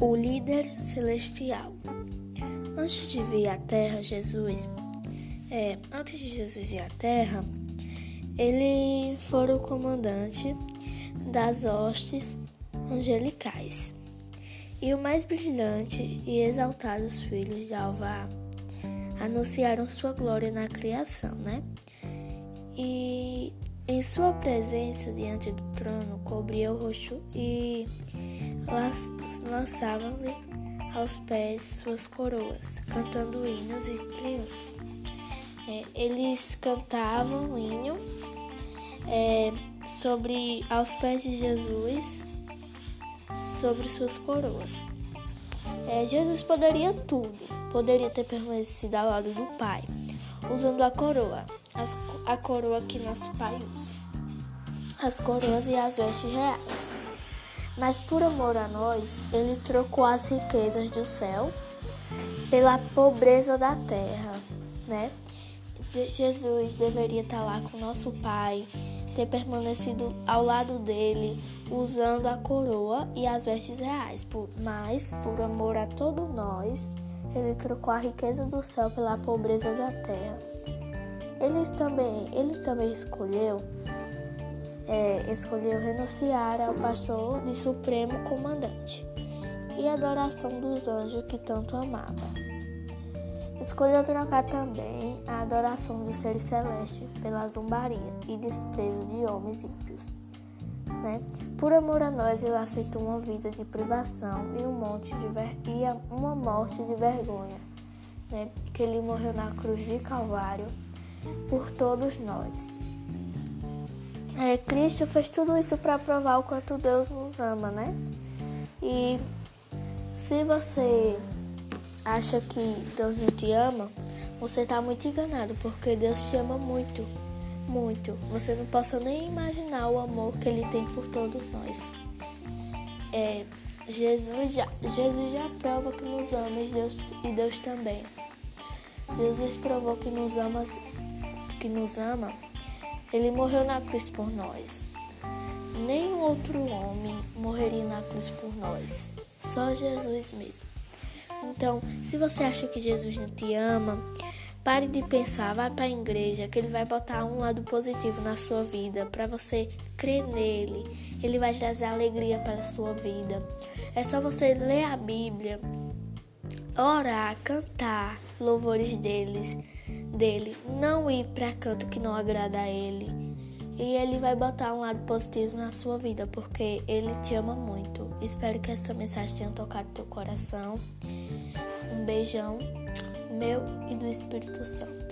O líder celestial. Antes de vir à Terra, Jesus, é, antes de Jesus ir à Terra, ele foi o comandante das hostes angelicais e o mais brilhante e exaltados filhos de Alvá anunciaram sua glória na criação, né? E em sua presença diante do trono cobria o rosto e lançavam-lhe aos pés suas coroas, cantando hinos e triunfo. É, eles cantavam um hino é, sobre aos pés de Jesus, sobre suas coroas. É, Jesus poderia tudo, poderia ter permanecido ao lado do Pai, usando a coroa, as, a coroa que nosso Pai usa, as coroas e as vestes reais. Mas por amor a nós, ele trocou as riquezas do céu pela pobreza da terra, né? Jesus deveria estar lá com nosso Pai, ter permanecido ao lado dele, usando a coroa e as vestes reais. Mas, por amor a todos nós, ele trocou a riqueza do céu pela pobreza da terra. Ele também, ele também escolheu é, escolheu renunciar ao pastor de supremo comandante e adoração dos anjos que tanto amava. Escolheu trocar também a adoração dos seres celestes pela zombaria e desprezo de homens ímpios. Né? Por amor a nós, ele aceitou uma vida de privação e, um monte de ver... e uma morte de vergonha, né? que ele morreu na cruz de Calvário por todos nós. É, Cristo fez tudo isso para provar o quanto Deus nos ama, né? E se você acha que Deus não te ama, você está muito enganado, porque Deus te ama muito, muito. Você não possa nem imaginar o amor que Ele tem por todos nós. É, Jesus já, Jesus já prova que nos ama e Deus, e Deus também. Jesus provou que nos ama, que nos ama ele morreu na cruz por nós. Nenhum outro homem morreria na cruz por nós. Só Jesus mesmo. Então, se você acha que Jesus não te ama, pare de pensar, vá para a igreja, que ele vai botar um lado positivo na sua vida, para você crer nele. Ele vai trazer alegria para a sua vida. É só você ler a Bíblia, orar, cantar louvores deles dele, não ir para canto que não agrada a ele. E ele vai botar um lado positivo na sua vida, porque ele te ama muito. Espero que essa mensagem tenha tocado teu coração. Um beijão meu e do Espírito Santo.